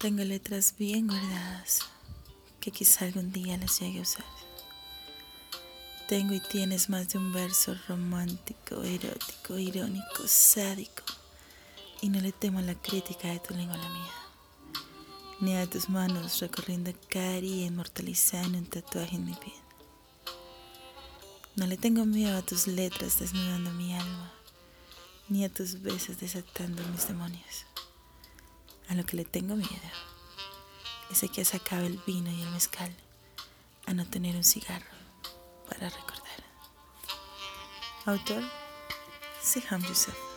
Tengo letras bien guardadas que quizá algún día las llegue a usar. Tengo y tienes más de un verso romántico, erótico, irónico, sádico. Y no le temo a la crítica de tu lengua a la mía. Ni a tus manos recorriendo cari inmortalizando un tatuaje en mi piel. No le tengo miedo a tus letras desnudando mi alma, ni a tus besos desatando mis demonios. A lo que le tengo miedo es que se acabe el vino y el mezcal, a no tener un cigarro para recordar. Autor, Siham Youssef.